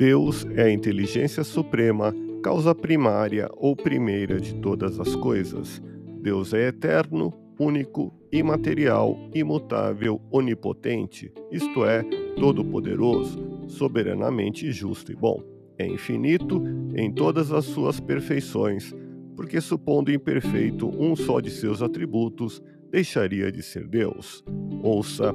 Deus é a inteligência suprema, causa primária ou primeira de todas as coisas. Deus é eterno, único, imaterial, imutável, onipotente, isto é, todo-poderoso, soberanamente justo e bom. É infinito em todas as suas perfeições, porque supondo imperfeito um só de seus atributos, deixaria de ser Deus. Ouça